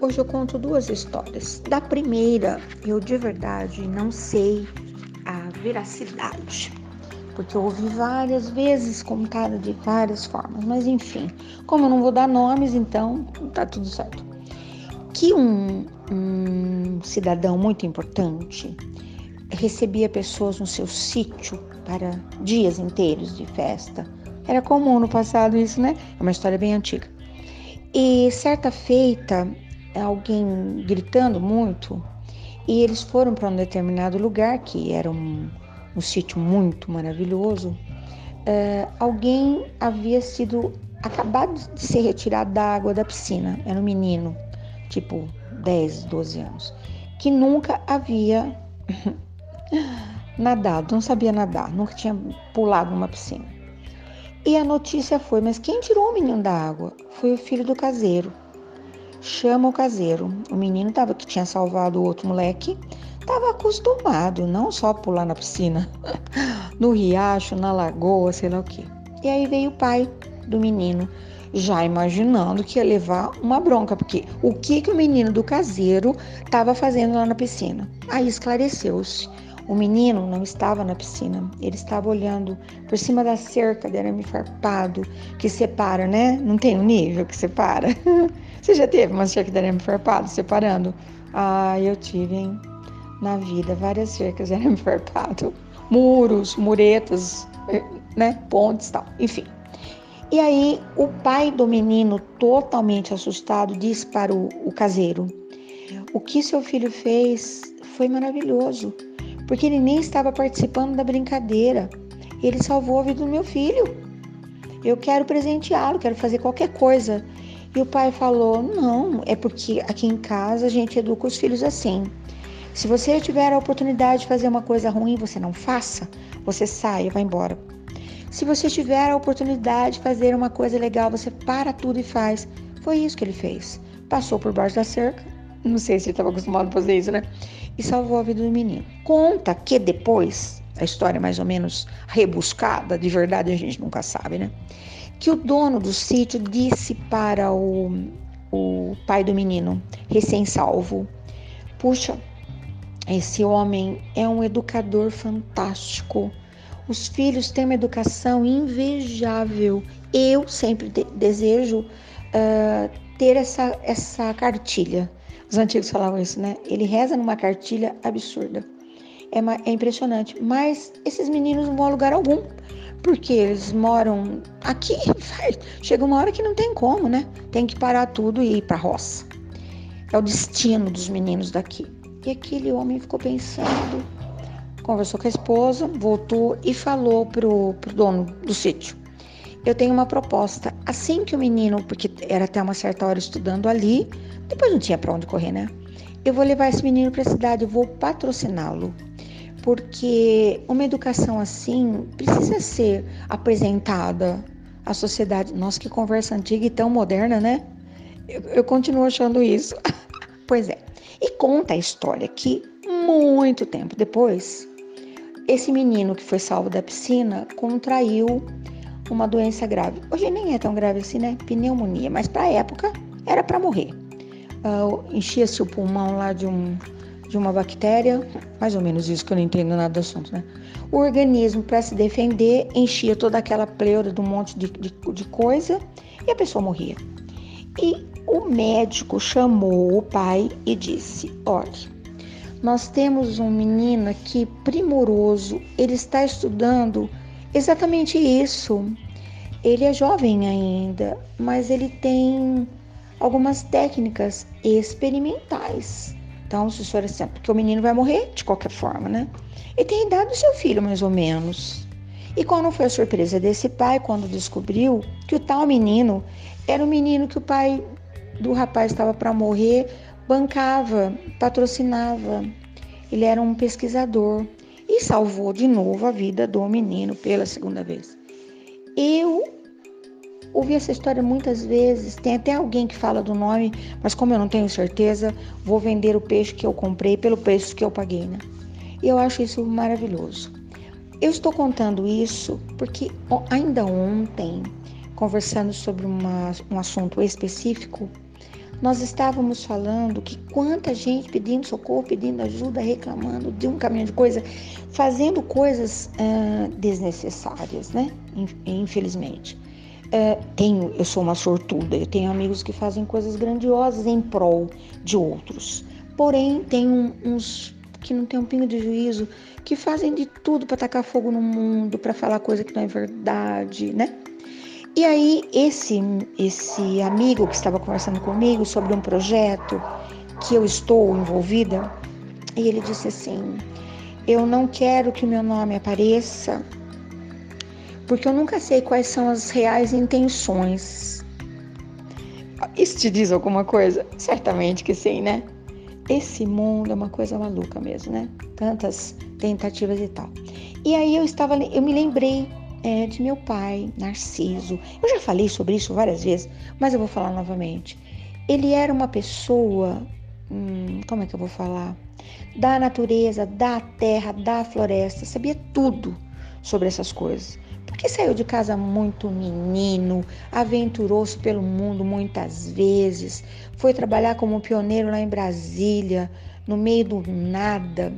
hoje eu conto duas histórias. Da primeira, eu de verdade não sei a veracidade, porque eu ouvi várias vezes contada de várias formas, mas enfim, como eu não vou dar nomes, então tá tudo certo. Que um, um cidadão muito importante recebia pessoas no seu sítio para dias inteiros de festa. Era comum no passado isso, né? É uma história bem antiga. E certa feita, alguém gritando muito, e eles foram para um determinado lugar, que era um, um sítio muito maravilhoso. Uh, alguém havia sido acabado de ser retirado da água da piscina, era um menino, tipo 10, 12 anos, que nunca havia nadado, não sabia nadar, nunca tinha pulado numa piscina. E a notícia foi: mas quem tirou o menino da água? Foi o filho do caseiro. Chama o caseiro. O menino tava, que tinha salvado o outro moleque estava acostumado não só pular na piscina, no riacho, na lagoa, sei lá o quê. E aí veio o pai do menino, já imaginando que ia levar uma bronca, porque o que, que o menino do caseiro estava fazendo lá na piscina? Aí esclareceu-se. O menino não estava na piscina, ele estava olhando por cima da cerca de arame farpado que separa, né? Não tem um nível que separa. Você já teve uma cerca de arame farpado separando? Ah, eu tive, hein? Na vida, várias cercas de arame farpado. Muros, muretas, né? Pontes tal. Enfim. E aí, o pai do menino, totalmente assustado, disse para o, o caseiro: O que seu filho fez foi maravilhoso porque ele nem estava participando da brincadeira. Ele salvou a vida do meu filho. Eu quero presenteá-lo, quero fazer qualquer coisa. E o pai falou: Não, é porque aqui em casa a gente educa os filhos assim. Se você tiver a oportunidade de fazer uma coisa ruim, você não faça, você saia, vai embora. Se você tiver a oportunidade de fazer uma coisa legal, você para tudo e faz. Foi isso que ele fez. Passou por baixo da cerca, não sei se ele estava acostumado a fazer isso, né? E salvou a vida do menino. Conta que depois, a história mais ou menos rebuscada, de verdade a gente nunca sabe, né? Que o dono do sítio disse para o, o pai do menino, recém-salvo: Puxa, esse homem é um educador fantástico. Os filhos têm uma educação invejável. Eu sempre de desejo uh, ter essa, essa cartilha. Os antigos falavam isso, né? Ele reza numa cartilha absurda. É, é impressionante. Mas esses meninos não vão a lugar algum. Porque eles moram aqui. Chega uma hora que não tem como, né? Tem que parar tudo e ir pra roça. É o destino dos meninos daqui. E aquele homem ficou pensando, conversou com a esposa, voltou e falou pro, pro dono do sítio: Eu tenho uma proposta. Assim que o menino, porque era até uma certa hora estudando ali, depois não tinha para onde correr, né? Eu vou levar esse menino para a cidade, eu vou patrociná-lo. Porque uma educação assim precisa ser apresentada à sociedade. Nossa, que conversa antiga e tão moderna, né? Eu, eu continuo achando isso. pois é. E conta a história que muito tempo depois, esse menino que foi salvo da piscina contraiu uma doença grave. Hoje nem é tão grave assim, né? Pneumonia, mas para época era para morrer uh, enchia-se o pulmão lá de, um, de uma bactéria, mais ou menos isso que eu não entendo nada do assunto, né? O organismo, para se defender, enchia toda aquela pleura de um monte de, de, de coisa e a pessoa morria. E o médico chamou o pai e disse: Olha, nós temos um menino aqui primoroso, ele está estudando exatamente isso. Ele é jovem ainda, mas ele tem algumas técnicas experimentais. Então, se o senhor é porque o menino vai morrer de qualquer forma, né? E tem a idade do seu filho, mais ou menos. E qual não foi a surpresa desse pai quando descobriu que o tal menino era o menino que o pai do rapaz estava para morrer, bancava, patrocinava. Ele era um pesquisador e salvou de novo a vida do menino pela segunda vez. Eu Ouvi essa história muitas vezes, tem até alguém que fala do nome, mas como eu não tenho certeza, vou vender o peixe que eu comprei pelo preço que eu paguei, né? E eu acho isso maravilhoso. Eu estou contando isso porque ainda ontem, conversando sobre uma, um assunto específico, nós estávamos falando que quanta gente pedindo socorro, pedindo ajuda, reclamando de um caminhão de coisa, fazendo coisas uh, desnecessárias, né? Infelizmente. Uh, tenho, eu sou uma sortuda, eu tenho amigos que fazem coisas grandiosas em prol de outros. Porém, tem uns que não tem um pingo de juízo, que fazem de tudo para tacar fogo no mundo, para falar coisa que não é verdade, né? E aí esse esse amigo que estava conversando comigo sobre um projeto que eu estou envolvida, e ele disse assim: "Eu não quero que o meu nome apareça, porque eu nunca sei quais são as reais intenções." Isso te diz alguma coisa? Certamente que sim, né? Esse mundo é uma coisa maluca mesmo, né? Tantas tentativas e tal. E aí eu estava, eu me lembrei é, de meu pai, Narciso. Eu já falei sobre isso várias vezes, mas eu vou falar novamente. Ele era uma pessoa, hum, como é que eu vou falar? Da natureza, da terra, da floresta, sabia tudo sobre essas coisas. Porque saiu de casa muito menino, aventurou-se pelo mundo muitas vezes, foi trabalhar como pioneiro lá em Brasília, no meio do nada,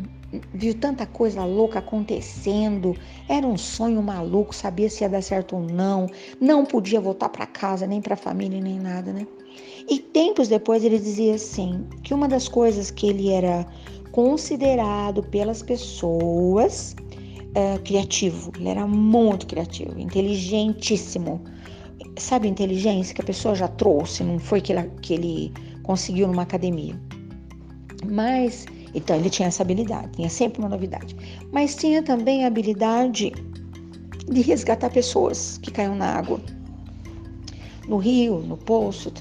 viu tanta coisa louca acontecendo, era um sonho maluco, sabia se ia dar certo ou não, não podia voltar para casa, nem para a família, nem nada, né? E tempos depois ele dizia assim, que uma das coisas que ele era considerado pelas pessoas uh, criativo, ele era muito criativo, inteligentíssimo. Sabe inteligência que a pessoa já trouxe, não foi que ele, que ele conseguiu numa academia. Mas então ele tinha essa habilidade, tinha sempre uma novidade. Mas tinha também a habilidade de resgatar pessoas que caíam na água, no rio, no poço,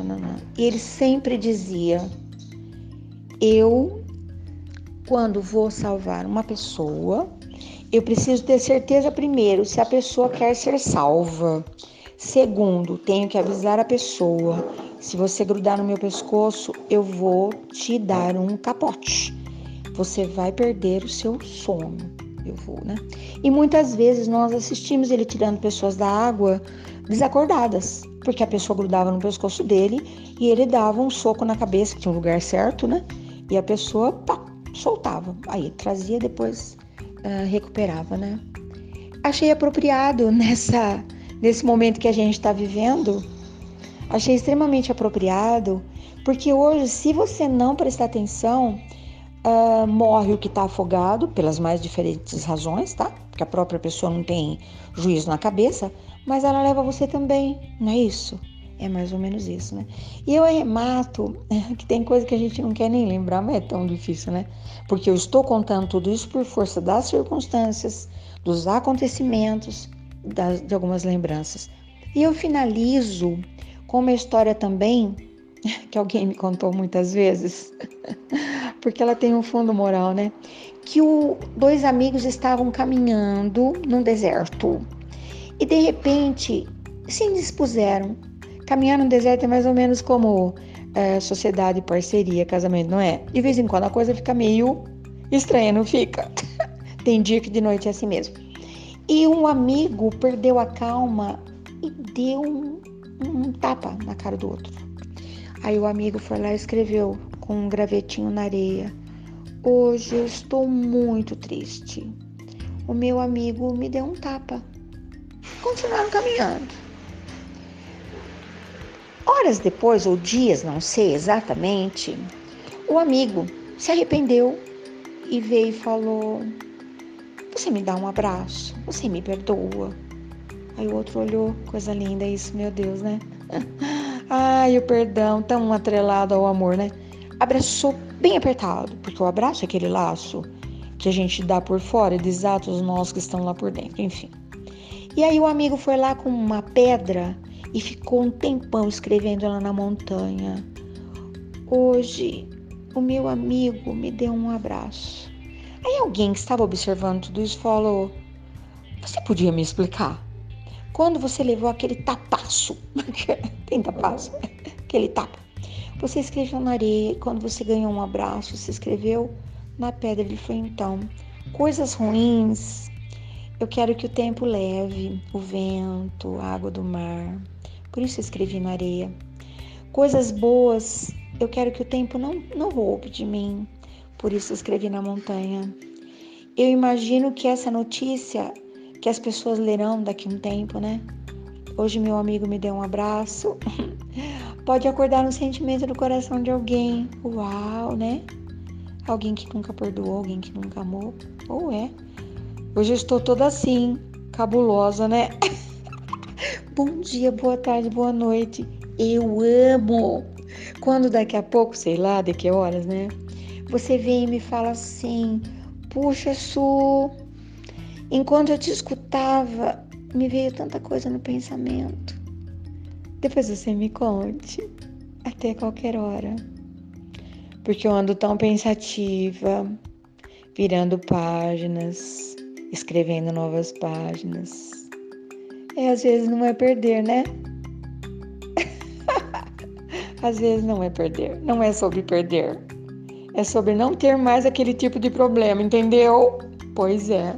e ele sempre dizia: Eu, quando vou salvar uma pessoa, eu preciso ter certeza primeiro se a pessoa quer ser salva. Segundo, tenho que avisar a pessoa: se você grudar no meu pescoço, eu vou te dar um capote você vai perder o seu sono. Eu vou, né? E muitas vezes nós assistimos ele tirando pessoas da água desacordadas, porque a pessoa grudava no pescoço dele e ele dava um soco na cabeça, que tinha um lugar certo, né? E a pessoa pá, soltava. Aí trazia depois uh, recuperava, né? Achei apropriado nessa nesse momento que a gente está vivendo. Achei extremamente apropriado, porque hoje, se você não prestar atenção, Uh, morre o que está afogado, pelas mais diferentes razões, tá? Porque a própria pessoa não tem juízo na cabeça, mas ela leva você também, não é isso? É mais ou menos isso, né? E eu arremato que tem coisa que a gente não quer nem lembrar, mas é tão difícil, né? Porque eu estou contando tudo isso por força das circunstâncias, dos acontecimentos, das, de algumas lembranças. E eu finalizo com uma história também que alguém me contou muitas vezes, porque ela tem um fundo moral, né? Que o, dois amigos estavam caminhando num deserto e de repente se indispuseram. Caminhar no deserto é mais ou menos como é, sociedade, parceria, casamento, não é? De vez em quando a coisa fica meio estranha, não fica? tem dia que de noite é assim mesmo. E um amigo perdeu a calma e deu um, um tapa na cara do outro. Aí o amigo foi lá e escreveu com um gravetinho na areia: Hoje eu estou muito triste. O meu amigo me deu um tapa. Continuaram caminhando. Horas depois, ou dias, não sei exatamente, o amigo se arrependeu e veio e falou: Você me dá um abraço, você me perdoa. Aí o outro olhou, coisa linda isso, meu Deus, né? Ai, o perdão, tão atrelado ao amor, né? Abraçou bem apertado, porque o abraço é aquele laço que a gente dá por fora e desata os nós que estão lá por dentro, enfim. E aí o amigo foi lá com uma pedra e ficou um tempão escrevendo ela na montanha. Hoje, o meu amigo me deu um abraço. Aí alguém que estava observando tudo isso falou: Você podia me explicar? Quando você levou aquele tapaço, tem tapaço, aquele tapa, você escreveu na areia. Quando você ganhou um abraço, você escreveu na pedra. Ele foi então, coisas ruins. Eu quero que o tempo leve, o vento, a água do mar. Por isso escrevi na areia. Coisas boas, eu quero que o tempo não, não roube de mim. Por isso escrevi na montanha. Eu imagino que essa notícia que as pessoas lerão daqui a um tempo, né? Hoje meu amigo me deu um abraço. Pode acordar um sentimento no coração de alguém. Uau, né? Alguém que nunca perdoou, alguém que nunca amou. Ou é. Hoje eu estou toda assim, cabulosa, né? Bom dia, boa tarde, boa noite. Eu amo. Quando daqui a pouco, sei lá, de que horas, né? Você vem e me fala assim: Puxa, Su, enquanto eu te escutava, me veio tanta coisa no pensamento. Depois você me conte, até qualquer hora. Porque eu ando tão pensativa, virando páginas, escrevendo novas páginas. É, às vezes não é perder, né? às vezes não é perder. Não é sobre perder. É sobre não ter mais aquele tipo de problema, entendeu? Pois é.